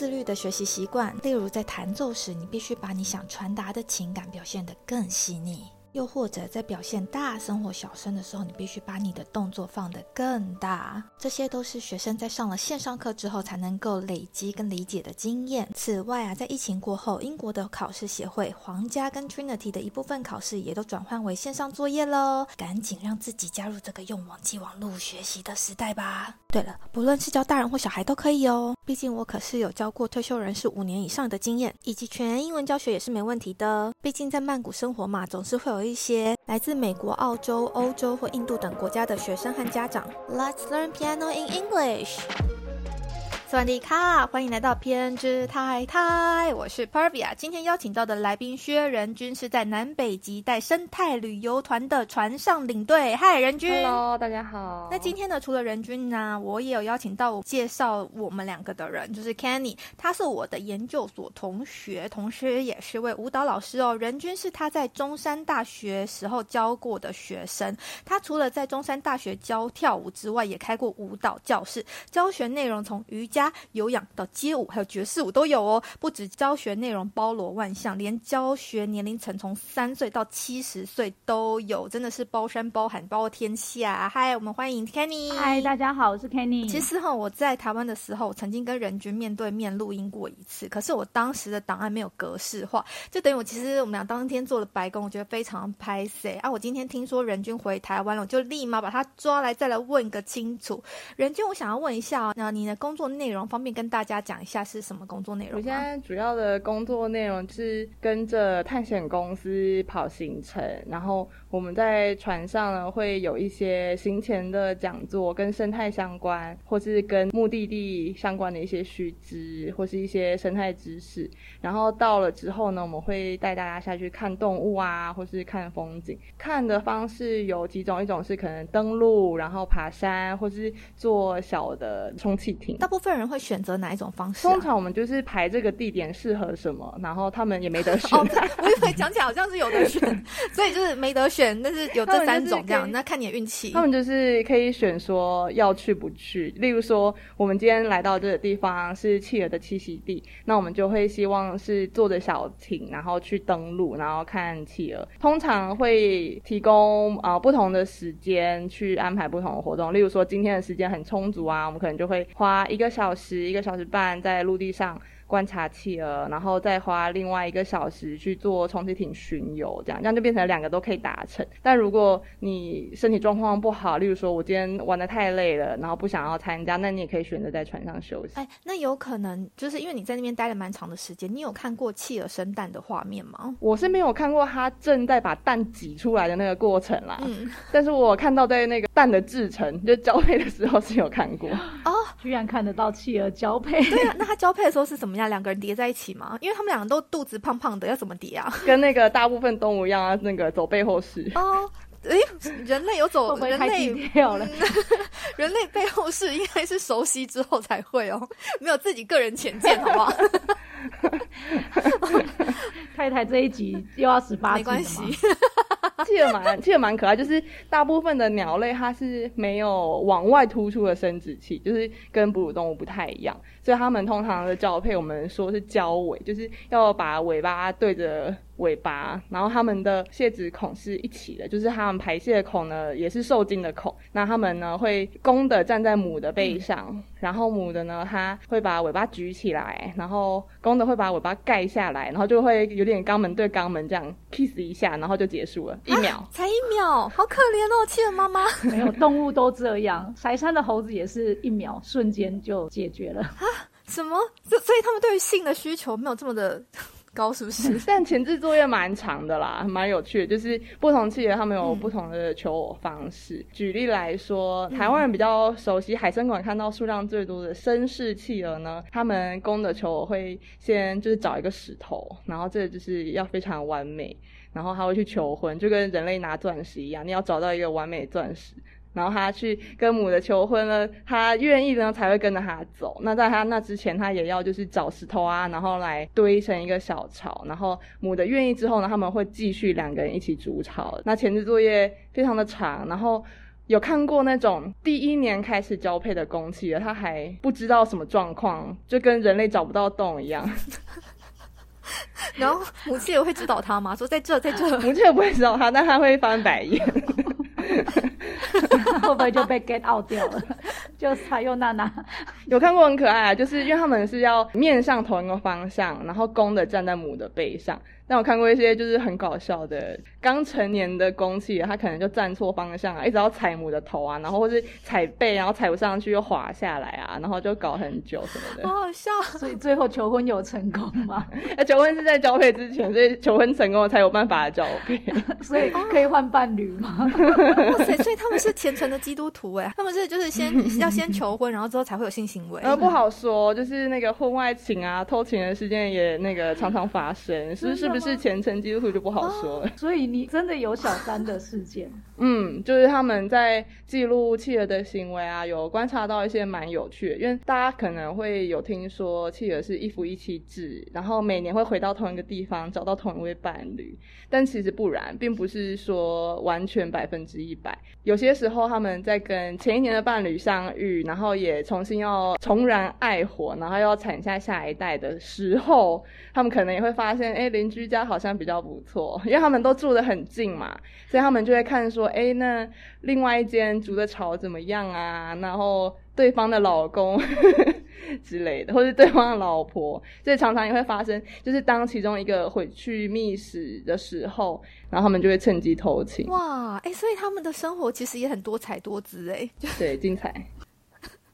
自律的学习习惯，例如在弹奏时，你必须把你想传达的情感表现得更细腻。又或者在表现大声或小声的时候，你必须把你的动作放得更大。这些都是学生在上了线上课之后才能够累积跟理解的经验。此外啊，在疫情过后，英国的考试协会、皇家跟 Trinity 的一部分考试也都转换为线上作业喽。赶紧让自己加入这个用网际网络学习的时代吧。对了，不论是教大人或小孩都可以哦。毕竟我可是有教过退休人士五年以上的经验，以及全英文教学也是没问题的。毕竟在曼谷生活嘛，总是会有。有一些来自美国、澳洲、欧洲或印度等国家的学生和家长。Let's learn piano in English. สวัสดีค่ะ欢迎来到偏执太太，我是 Pervia。今天邀请到的来宾薛仁君是在南北极带生态旅游团的船上领队。嗨，仁君。Hello，大家好。那今天呢，除了仁君呢，我也有邀请到介绍我们两个的人，就是 Kenny，他是我的研究所同学，同时也是位舞蹈老师哦。仁君是他在中山大学时候教过的学生。他除了在中山大学教跳舞之外，也开过舞蹈教室，教学内容从瑜伽。 有氧到街舞，还有爵士舞都有哦。不止教学内容包罗万象，连教学年龄层从三岁到七十岁都有，真的是包山包海包天下。嗨，我们欢迎 Kenny。嗨，大家好，我是 Kenny。其实哈，我在台湾的时候，曾经跟任君面对面录音过一次，可是我当时的档案没有格式化，就等于我其实我们俩当天做了白宫，我觉得非常拍 C 啊。我今天听说任君回台湾了，我就立马把他抓来，再来问个清楚。任君，我想要问一下，那你的工作内容？方便跟大家讲一下是什么工作内容？我现在主要的工作内容是跟着探险公司跑行程，然后我们在船上呢会有一些行前的讲座，跟生态相关，或是跟目的地相关的一些须知，或是一些生态知识。然后到了之后呢，我们会带大家下去看动物啊，或是看风景。看的方式有几种，一种是可能登陆，然后爬山，或是坐小的充气艇。大部分人。会选择哪一种方式？通常我们就是排这个地点适合什么，然后他们也没得选。我以为讲起来好像是有得选，所以就是没得选，但是有这三种这样，那看你的运气。他们就是可以选说要去不去。例如说，我们今天来到这个地方是企鹅的栖息地，那我们就会希望是坐着小艇，然后去登陆，然后看企鹅。通常会提供啊不同的时间去安排不同的活动。例如说，今天的时间很充足啊，我们可能就会花一个小小。时一个小时半在陆地上。观察企鹅，然后再花另外一个小时去做充气艇巡游，这样这样就变成两个都可以达成。但如果你身体状况不好，例如说我今天玩的太累了，然后不想要参加，那你也可以选择在船上休息。哎，那有可能就是因为你在那边待了蛮长的时间，你有看过企鹅生蛋的画面吗？我是没有看过它正在把蛋挤出来的那个过程啦。嗯，但是我看到在那个蛋的制成就交配的时候是有看过。哦，居然看得到企鹅交配？对啊，那它交配的时候是什么？两个人叠在一起吗？因为他们两个都肚子胖胖的，要怎么叠啊？跟那个大部分动物一样啊，那个走背后式。哦，诶，人类有走人类掉了，人类背后式应该是熟悉之后才会哦，没有自己个人浅见，好不好？太太这一集又要十八，没关系。企鹅蛮企鹅蛮可爱，就是大部分的鸟类它是没有往外突出的生殖器，就是跟哺乳动物不太一样。所以它们通常的交配，我们说是交尾，就是要把尾巴对着尾巴，然后它们的泄殖孔是一起的，就是它们排泄孔呢也是受精的孔。那它们呢会公的站在母的背上，然后母的呢它会把尾巴举起来，然后公的会把尾巴盖下来，然后就会有点肛门对肛门这样 kiss 一下，然后就结束了，一秒，才一秒，好可怜哦，企鹅妈妈。没有动物都这样，柴山的猴子也是一秒，瞬间就解决了啊。什么？所所以他们对于性的需求没有这么的高，是不是？但前置作业蛮长的啦，蛮有趣的。就是不同企业他们有不同的求偶方式。举例来说，台湾人比较熟悉海参馆看到数量最多的绅士企鹅呢，他们公的求偶会先就是找一个石头，然后这就是要非常完美，然后他会去求婚，就跟人类拿钻石一样，你要找到一个完美钻石。然后他去跟母的求婚了，他愿意呢才会跟着他走。那在他那之前，他也要就是找石头啊，然后来堆成一个小巢。然后母的愿意之后呢，他们会继续两个人一起筑巢。那前置作业非常的长。然后有看过那种第一年开始交配的公企的，他还不知道什么状况，就跟人类找不到洞一样。然后母企也会指导他吗？说在这，在这。母企也不会指导他，但他会翻白眼。会不会就被 get out 掉了？就采用娜娜有看过很可爱，啊就是因为他们是要面向同一个方向，然后公的站在母的背上。但我看过一些就是很搞笑的刚成年的公企，他可能就站错方向啊，一直要踩母的头啊，然后或是踩背，然后踩不上去又滑下来啊，然后就搞很久什么的。好好笑！所以最后求婚有成功吗？那 求婚是在交配之前，所以求婚成功了才有办法交配。所以可以换伴侣吗？哇塞！所以他们是虔诚的基督徒哎，他们是就是先 要先求婚，然后之后才会有性行为。呃，不好说，就是那个婚外情啊、偷情的事件也那个常常发生，是是不是？是虔诚基督徒就不好说了，所以你真的有小三的事件？嗯，就是他们在记录企鹅的行为啊，有观察到一些蛮有趣的，因为大家可能会有听说企鹅是一夫一妻制，然后每年会回到同一个地方找到同一位伴侣，但其实不然，并不是说完全百分之一百，有些时候他们在跟前一年的伴侣相遇，然后也重新要重燃爱火，然后要产下下一代的时候，他们可能也会发现，哎，邻居。家好像比较不错，因为他们都住得很近嘛，所以他们就会看说，哎，那另外一间煮的巢怎么样啊？然后对方的老公 之类的，或是对方的老婆，所以常常也会发生，就是当其中一个回去觅食的时候，然后他们就会趁机偷情。哇，哎，所以他们的生活其实也很多彩多姿，哎，对，精彩。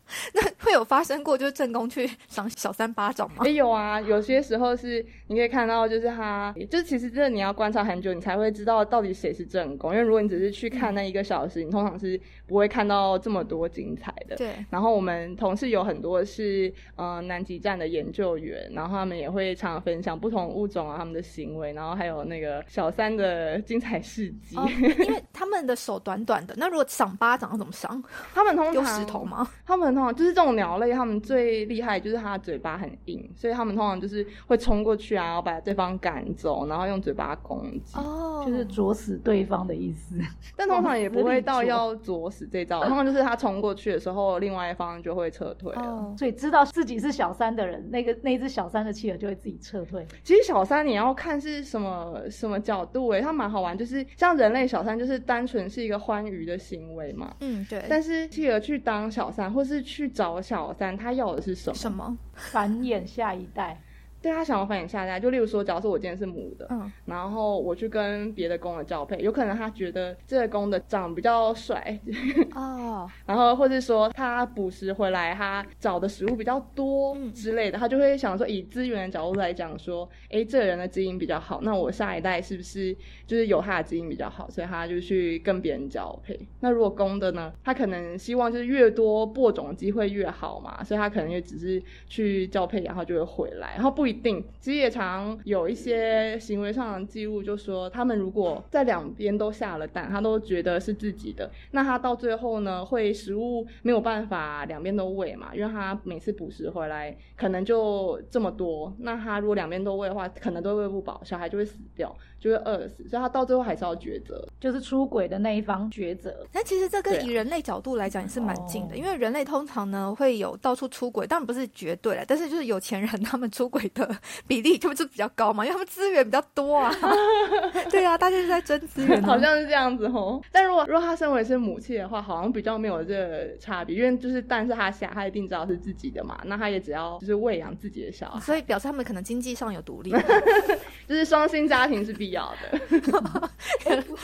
那会有发生过，就是正宫去赏小三巴掌吗？也有啊，有些时候是你可以看到，就是他，就是其实这你要观察很久，你才会知道到底谁是正宫。因为如果你只是去看那一个小时，你通常是不会看到这么多精彩的。对。然后我们同事有很多是嗯南极站的研究员，然后他们也会常常分享不同物种啊他们的行为，然后还有那个小三的精彩事迹。因为他们的手短短的，那如果赏巴掌要怎么赏？他们通常丢石头吗？他们通常就是这种鸟类，它们最厉害就是它的嘴巴很硬，所以它们通常就是会冲过去啊，然后把对方赶走，然后用嘴巴攻击，哦，就是啄死对方的意思。但通常也不会到要啄死这招，通常就是它冲过去的时候，另外一方就会撤退了。所以知道自己是小三的人，那个那只小三的企鹅就会自己撤退。其实小三你要看是什么什么角度诶，它蛮好玩，就是像人类小三就是单纯是一个欢愉的行为嘛。嗯，对。但是企鹅去当小三，或是去找小三，他要的是什么？什么？繁衍下一代。对他想要繁衍下一代，就例如说，假如说我今天是母的，嗯，然后我去跟别的公的交配，有可能他觉得这个公的长比较帅，哦，然后或者说他捕食回来，他找的食物比较多之类的，他就会想说，以资源的角度来讲，说，哎，这个人的基因比较好，那我下一代是不是就是有他的基因比较好，所以他就去跟别人交配。那如果公的呢，他可能希望就是越多播种机会越好嘛，所以他可能也只是去交配，然后就会回来，然后不一。定，其实也常有一些行为上的记录，就说他们如果在两边都下了蛋，他都觉得是自己的，那他到最后呢，会食物没有办法两边都喂嘛，因为他每次捕食回来可能就这么多，那他如果两边都喂的话，可能都喂不饱，小孩就会死掉。就会饿死，所以他到最后还是要抉择，就是出轨的那一方抉择。但其实这跟以人类角度来讲也是蛮近的，因为人类通常呢会有到处出轨，当然不是绝对了，但是就是有钱人他们出轨的比例就就比较高嘛，因为他们资源比较多啊。对啊，大家是在争资源，好像是这样子哦。但如果如果他身为是母亲的话，好像比较没有这个差别，因为就是但是他下，他一定知道是自己的嘛，那他也只要就是喂养自己的小孩，所以表示他们可能经济上有独立，就是双薪家庭是。必要的，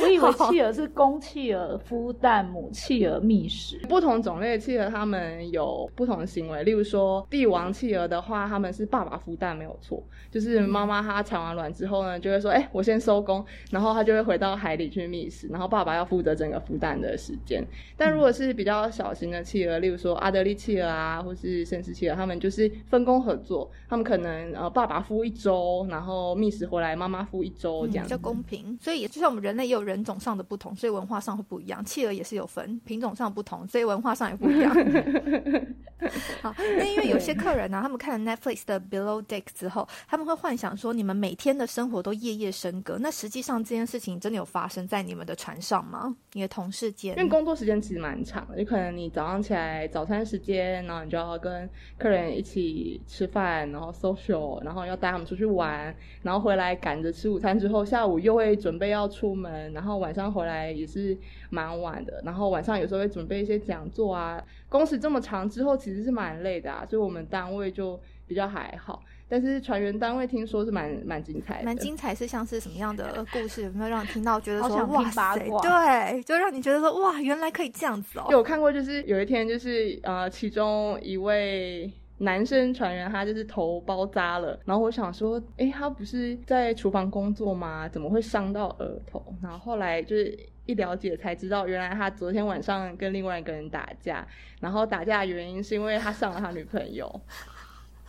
我以为企鹅是公企鹅孵蛋，母企鹅觅食。不同种类的企鹅，它们有不同的行为。例如说，帝王企鹅的话，它们是爸爸孵蛋没有错，就是妈妈它产完卵之后呢，就会说：“哎、我先收工。”然后它就会回到海里去觅食，然后爸爸要负责整个孵蛋的时间。但如果是比较小型的企鹅，例如说阿德利企鹅啊，或是绅士企鹅，它们就是分工合作，他们可能呃爸爸孵一周，然后觅食回来，妈妈敷一周这样比较公平，所以就像我们人类也有人种上的不同，所以文化上会不一样。企鹅也是有分品种上不同，所以文化上也不一样。好，那因为有些客人呢、他们看了 Netflix 的 Below Deck 之后，他们会幻想说，你们每天的生活都夜夜笙歌。那实际上这件事情真的有发生在你们的船上吗？你的同事间？因为工作时间其实蛮长的，有可能你早上起来早餐时间，然后你就要跟客人一起吃饭，然后 social，然后要带他们出去玩，然后回来赶着吃午餐之后，下午又会准备要出门，然后晚上回来也是蛮晚的，然后晚上有时候会准备一些讲座啊，工时这么长之后其实是蛮累的啊，所以我们单位就比较还好。但是船员单位听说是蛮蛮精彩的，蛮精彩是像是什么样的故事？有没有让你听到觉得说哇塞，八卦对，就让你觉得说哇，原来可以这样子哦。有看过，就是有一天，就是呃，其中一位男生船员他就是头包扎了，然后我想说，诶，他不是在厨房工作吗？怎么会伤到额头？然后后来就是一了解才知道，原来他昨天晚上跟另外一个人打架，然后打架的原因是因为他上了他女朋友。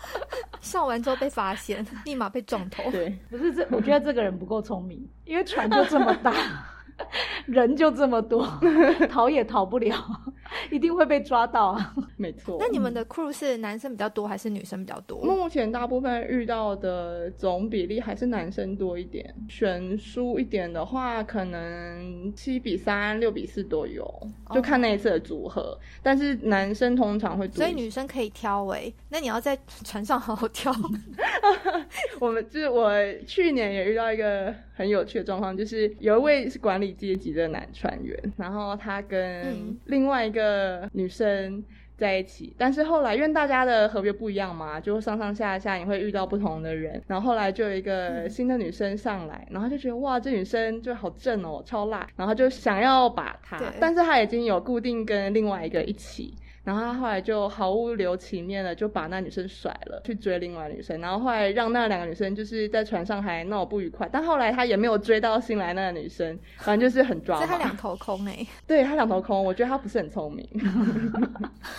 上完之后被发现，立马被撞头。对，不是这，我觉得这个人不够聪明，因为船就这么大，人就这么多，逃也逃不了，一定会被抓到啊。没错。那你们的 crew 是男生比较多还是女生比较多？目前大部分遇到的总比例还是男生多一点，悬殊一点的话，可能七比三、六比四都有，就看那一次的组合。但是男生通常会多所以，女生可以挑诶、那你要在船上好好挑。我们就是我去年也遇到一个很有趣的状况，就是有一位是管理阶级的男船员，然后他跟嗯另外一个女生。在一起，但是后来因为大家的合约不一样嘛，就上上下下你会遇到不同的人，然后后来就有一个新的女生上来，然后就觉得哇，这女生就好正哦，超辣，然后就想要把她，但是她已经有固定跟另外一个一起，然后他后来就毫无留情面的就把那女生甩了，去追另外女生，然后后来让那两个女生就是在船上还闹不愉快，但后来他也没有追到新来那个女生，反正就是很抓马。所以他两头空诶、对他两头空，我觉得他不是很聪明。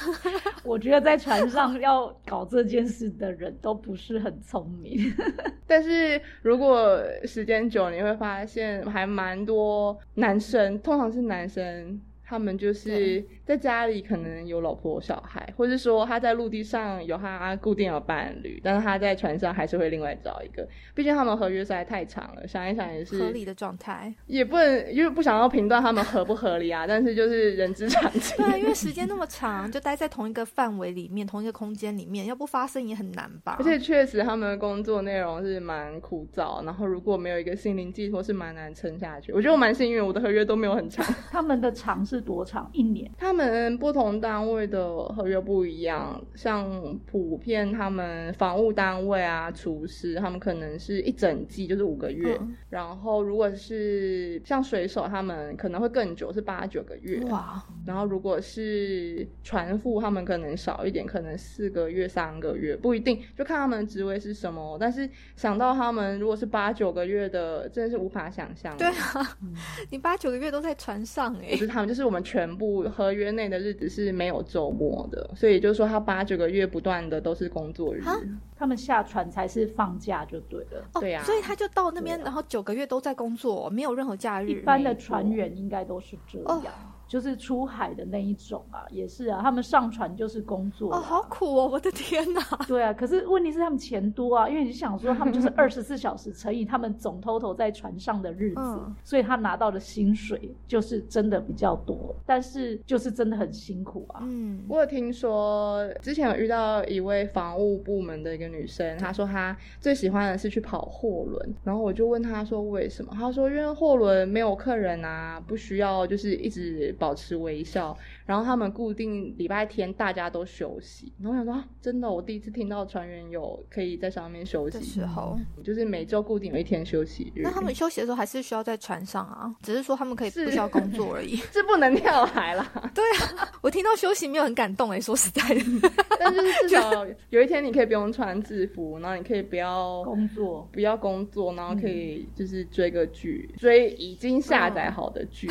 我觉得在船上要搞这件事的人都不是很聪明。但是如果时间久，你会发现还蛮多男生，通常是男生。他们就是在家里可能有老婆小孩，或是说他在陆地上有他固定的伴侣，但是他在船上还是会另外找一个。毕竟他们合约实在太长了，想一想也是合理的状态。也不能因为不想要评断他们合不合理啊，但是就是人之常情。对啊，因为时间那么长，就待在同一个范围里面，同一个空间里面，要不发生也很难吧？而且确实他们的工作内容是蛮枯燥，然后如果没有一个心灵寄托，是蛮难撑下去。我觉得我蛮幸运，我的合约都没有很长。他们的长是多长？一年。他们不同单位的合约不一样，像普遍他们房务单位啊、厨师，他们可能是一整季，就是五个月。嗯然后如果是像水手，他们可能会更久，是八九个月。哇，然后如果是船副，他们可能少一点，可能四个月、三个月，不一定，就看他们的职位是什么。但是想到他们如果是八九个月的，真的是无法想象。对啊，你八九个月都在船上诶、不是他们，就是我们全部合约内的日子是没有周末的，所以就是说他八九个月不断的都是工作日。他们下船才是放假就对了。哦，对啊所以他就到那边，啊然后九个月都在工作，没有任何假日。一般的船员应该都是这哦样，就是出海的那一种啊，也是啊，他们上船就是工作哦，啊好苦哦！我的天哪，对啊，可是问题是他们钱多啊，因为你想说他们就是 二十四小时乘以他们总 total 在船上的日子，嗯所以他拿到的薪水就是真的比较多，但是就是真的很辛苦啊。嗯，我有听说，之前有遇到一位防务部门的一个女生，她说她最喜欢的是去跑货轮，然后我就问她说为什么，她说因为货轮没有客人啊，不需要就是一直保持微笑。然后他们固定礼拜天大家都休息。然后我想说，啊真的，我第一次听到船员有可以在上面休息的息，时候，就是每周固定有一天休息日。那他们休息的时候还是需要在船上啊，只是说他们可以是不需要工作而已。是不能跳海啦，我听到休息没有很感动哎、说实在的，但是至少有一天你可以不用穿制服，然后你可以不要工作不要工作，然后可以就是追个剧，追已经下载好的剧，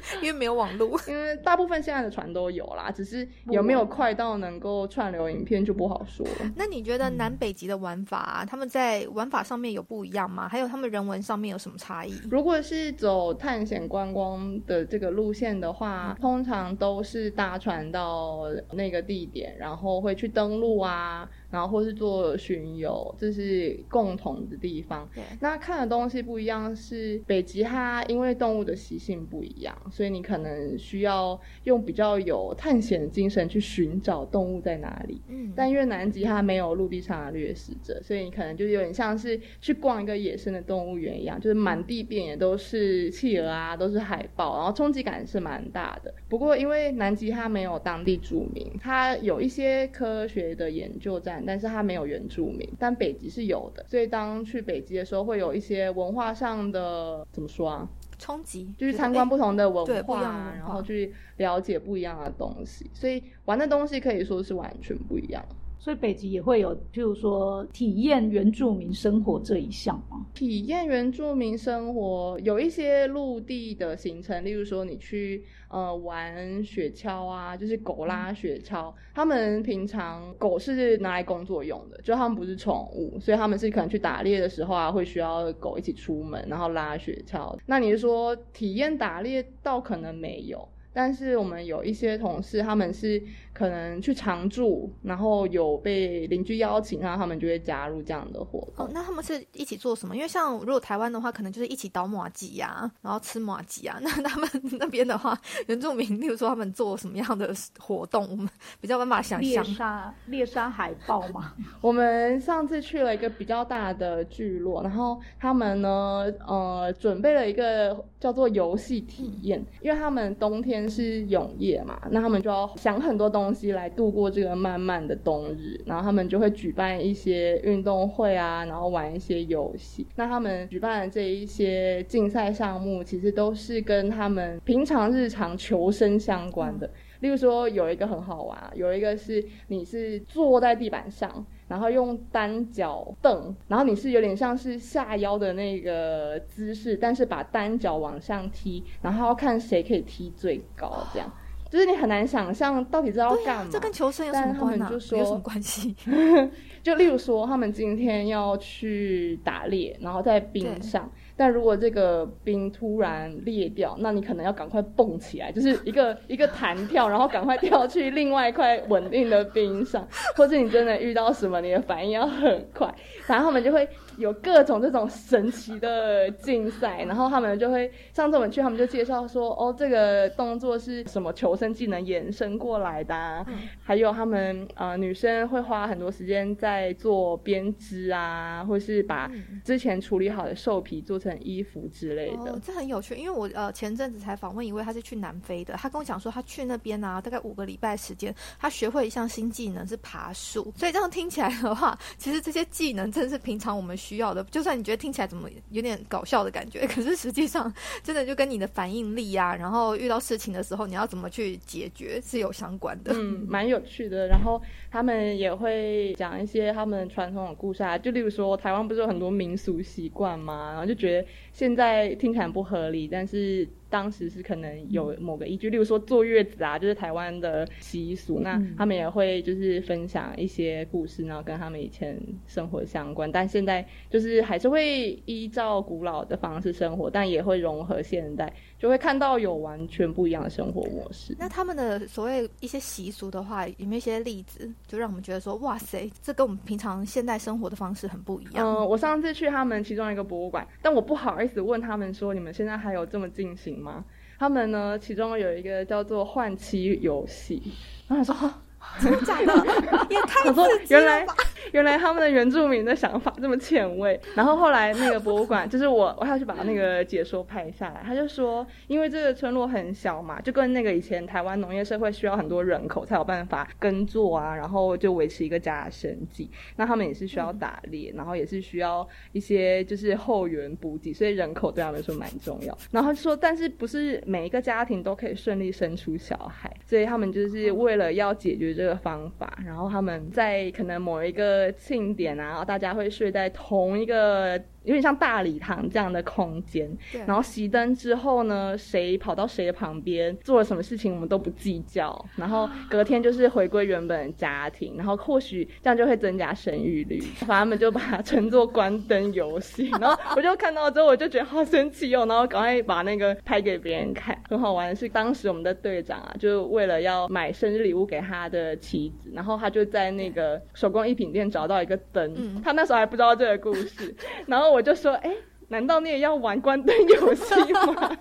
因为没有网络。因为大部分现在的船都有啦，只是有没有快到能够串流影片就不好说了。那你觉得南北极的玩法、啊，他们在玩法上面有不一样吗？还有他们人文上面有什么差异？如果是走探险观光的这个路线的话，通常都是搭船到那个地点，然后会去登陆啊，然后或是做巡游，这是共同的地方。对，那看的东西不一样，是北极它因为动物的习性不一样，所以你可能需要用比较有探险的精神去寻找动物在哪里。嗯，但因为南极它没有陆地上的掠食者，所以你可能就有点像是去逛一个野生的动物园一样，就是满地遍野都是企鹅啊，都是海豹，然后冲击感是蛮大的。不过因为南极它没有当地住民，它有一些科学的研究站，但是它没有原住民，但北极是有的，所以当去北极的时候，会有一些文化上的怎么说啊？冲击就是参观不同的文化然后去了解不一样的东西，所以玩的东西可以说是完全不一样。所以北极也会有，譬如说体验原住民生活这一项吗？体验原住民生活有一些陆地的行程，例如说你去呃玩雪橇啊，就是狗拉雪橇。他们平常狗是拿来工作用的，就他们不是宠物，所以他们是可能去打猎的时候啊，会需要狗一起出门，然后拉雪橇。那你是说体验打猎，倒可能没有。但是我们有一些同事，他们是可能去常住，然后有被邻居邀请，然后他们就会加入这样的活动哦，。那他们是一起做什么？因为像如果台湾的话，可能就是一起倒马吉呀，然后吃马吉啊。那他们那边的话，原住民，例如说他们做什么样的活动，我们比较没办法想象猎象。杀猎杀海豹嘛？我们上次去了一个比较大的聚落，然后他们呢，呃，准备了一个叫做游戏体验，因为他们冬天是永夜嘛，那他们就要想很多东西来度过这个漫漫的冬日，然后他们就会举办一些运动会啊，然后玩一些游戏。那他们举办的这一些竞赛项目，其实都是跟他们平常日常求生相关的。例如说，有一个很好玩啊，有一个是你是坐在地板上，然后用单脚蹬，然后你是有点像是下腰的那个姿势，但是把单脚往上踢，然后要看谁可以踢最高，这样就是你很难想象到底这要、干嘛。这跟求生有什但他么关呢、们就说有什么关系？就例如说，他们今天要去打猎，然后在冰上，但如果这个冰突然裂掉，那你可能要赶快蹦起来，就是一个一个弹跳，然后赶快跳去另外一块稳定的冰上，或是你真的遇到什么，你的反应要很快。然后他们就会有各种这种神奇的竞赛，然后他们就会上次我们去，他们就介绍说，哦，这个动作是什么求生技能延伸过来的、啊，嗯。还有他们呃女生会花很多时间在做编织啊，或是把嗯。之前处理好的兽皮做成衣服之类的。哦，这很有趣，因为我呃前阵子才访问一位，他是去南非的，他跟我讲说他去那边啊，大概五个礼拜时间，他学会一项新技能是爬树，所以这样听起来的话，其实这些技能真的是平常我们需要的，就算你觉得听起来怎么有点搞笑的感觉，可是实际上真的就跟你的反应力啊，然后遇到事情的时候你要怎么去解决是有相关的。嗯，蛮有趣的。然后他们也会讲一些他们传统的故事啊，就例如说台湾不是有很多民俗习惯吗？然后就觉得现在听起来不合理，但是当时是可能有某个依据，例如说坐月子啊，就是台湾的习俗。那嗯他们也会就是分享一些故事，然后跟他们以前生活相关。但现在就是还是会依照古老的方式生活，但也会融合现代，就会看到有完全不一样的生活模式。那他们的所谓一些习俗的话，有没有一些例子，就让我们觉得说，哇塞，这跟我们平常现代生活的方式很不一样？嗯，我上次去他们其中一个博物馆，但我不好意思问他们说，你们现在还有这么进行吗？他们呢，其中有一个叫做换妻游戏，然后他说，真的假的？也太我说刺激了原来吧！原来他们的原住民的想法这么前卫。然后后来那个博物馆，就是我我要去把那个解说拍下来，他就说，因为这个村落很小嘛，就跟那个以前台湾农业社会需要很多人口才有办法耕作啊，然后就维持一个家的生计。那他们也是需要打猎，然后也是需要一些就是后援补给，所以人口对他们来说蛮重要。然后说，但是不是每一个家庭都可以顺利生出小孩，所以他们就是为了要解决这个方法，然后他们在可能某一个庆典啊，大家会睡在同一个。有点像大礼堂这样的空间，然后熄灯之后呢，谁跑到谁的旁边做了什么事情，我们都不计较。然后隔天就是回归原本的家庭，然后或许这样就会增加生育率。反正他们就把它称作关灯游戏。然后我就看到之后，我就觉得好神奇哦，然后赶快把那个拍给别人看。很好玩的是，当时我们的队长啊，就为了要买生日礼物给他的妻子，然后他就在那个手工艺品店找到一个灯，他那时候还不知道这个故事，然后。我就说，哎，难道你也要玩关灯游戏吗？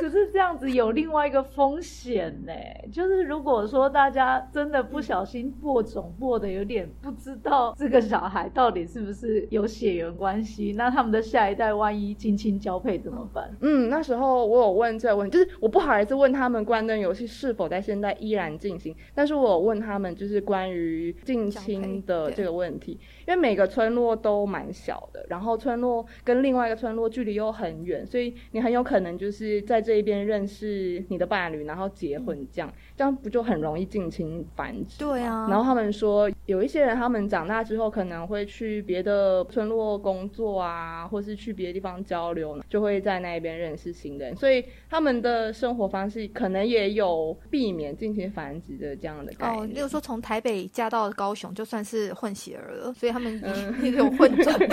可是这样子有另外一个风险呢，就是如果说大家真的不小心播种播的有点不知道这个小孩到底是不是有血缘关系，那他们的下一代万一近亲交配怎么办？嗯，那时候我有问这个问题，就是我不好意思问他们关灯游戏是否在现在依然进行，但是我问他们就是关于近亲的这个问题，因为每个村落都蛮小的，然后村落跟另外一个村落距离又很远，所以你很有可能就是在。这一边认识你的伴侣，然后结婚，这样这样不就很容易近亲繁殖？对啊。然后他们说，有一些人他们长大之后可能会去别的村落工作啊，或是去别的地方交流，就会在那边认识新人，所以他们的生活方式可能也有避免近亲繁殖的这样的概念。哦，例如说从台北嫁到高雄，就算是混血儿了，所以他们也有混种。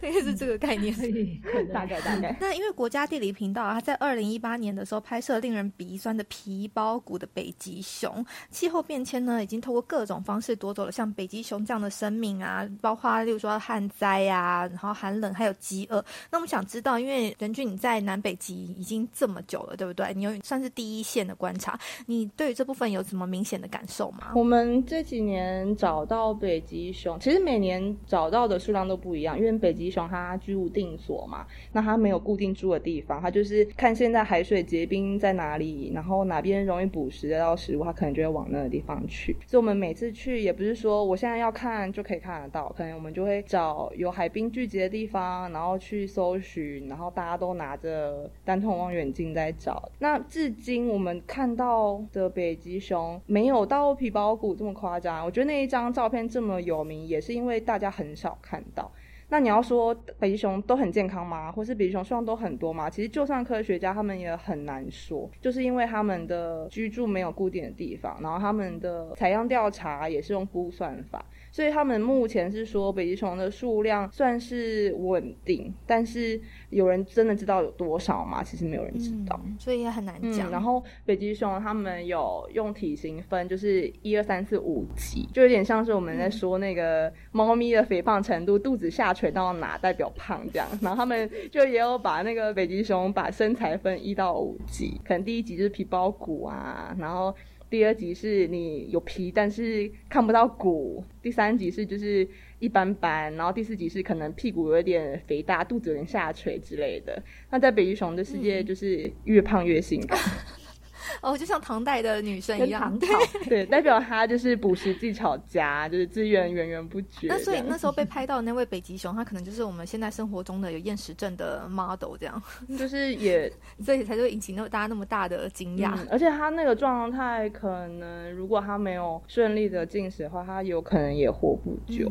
大概是这个概念，大概大概。那因为国家地理频道啊，在二零一八年的时候拍拍摄令人鼻酸的皮包骨的北极熊，气候变迁呢，已经透过各种方式夺走了像北极熊这样的生命啊，包括例如说旱灾啊，然后寒冷还有饥饿。那我们想知道，因为任俊你在南北极已经这么久了，对不对？你有算是第一线的观察，你对于这部分有什么明显的感受吗？我们这几年找到北极熊，其实每年找到的数量都不一样，因为北极熊它居无定所嘛，那它没有固定住的地方，它就是看现在海水结冰在哪里，然后哪边容易捕食得到食物，它可能就会往那个地方去。所以我们每次去也不是说我现在要看就可以看得到，可能我们就会找有海冰聚集的地方，然后去搜寻，然后大家都拿着单筒望远镜在找。那至今我们看到的北极熊没有到皮包骨这么夸张，我觉得那一张照片这么有名，也是因为大家很少看到。那你要说北极熊都很健康吗？或是北极熊数量都很多吗？其实就算科学家他们也很难说，就是因为他们的居住没有固定的地方，然后他们的采样调查也是用估算法。所以他们目前是说北极熊的数量算是稳定，但是有人真的知道有多少吗？其实没有人知道，所以也很难讲。然后北极熊他们有用体型分，就是一二三四五级，就有点像是我们在说那个猫咪的肥胖程度，肚子下垂到哪代表胖这样。然后他们就也有把那个北极熊把身材分一到五级，可能第一级就是皮包骨啊，然后。第二集是你有皮，但是看不到骨；第三集是就是一般般，然后第四集是可能屁股有点肥大，肚子有点下垂之类的。那在北极熊的世界，就是越胖越性感。哦，就像唐代的女生一样，对对，代表她就是捕食技巧佳，就是资源源源不绝。那所以那时候被 拍到那位北极熊，他可能就是我们现在生活中的有厌食症的 model 这样，就是也 所以才会引起那大家那么大的惊讶。而且他那个状态，可能如果他没有顺利的进食的话，他有可能也活不久。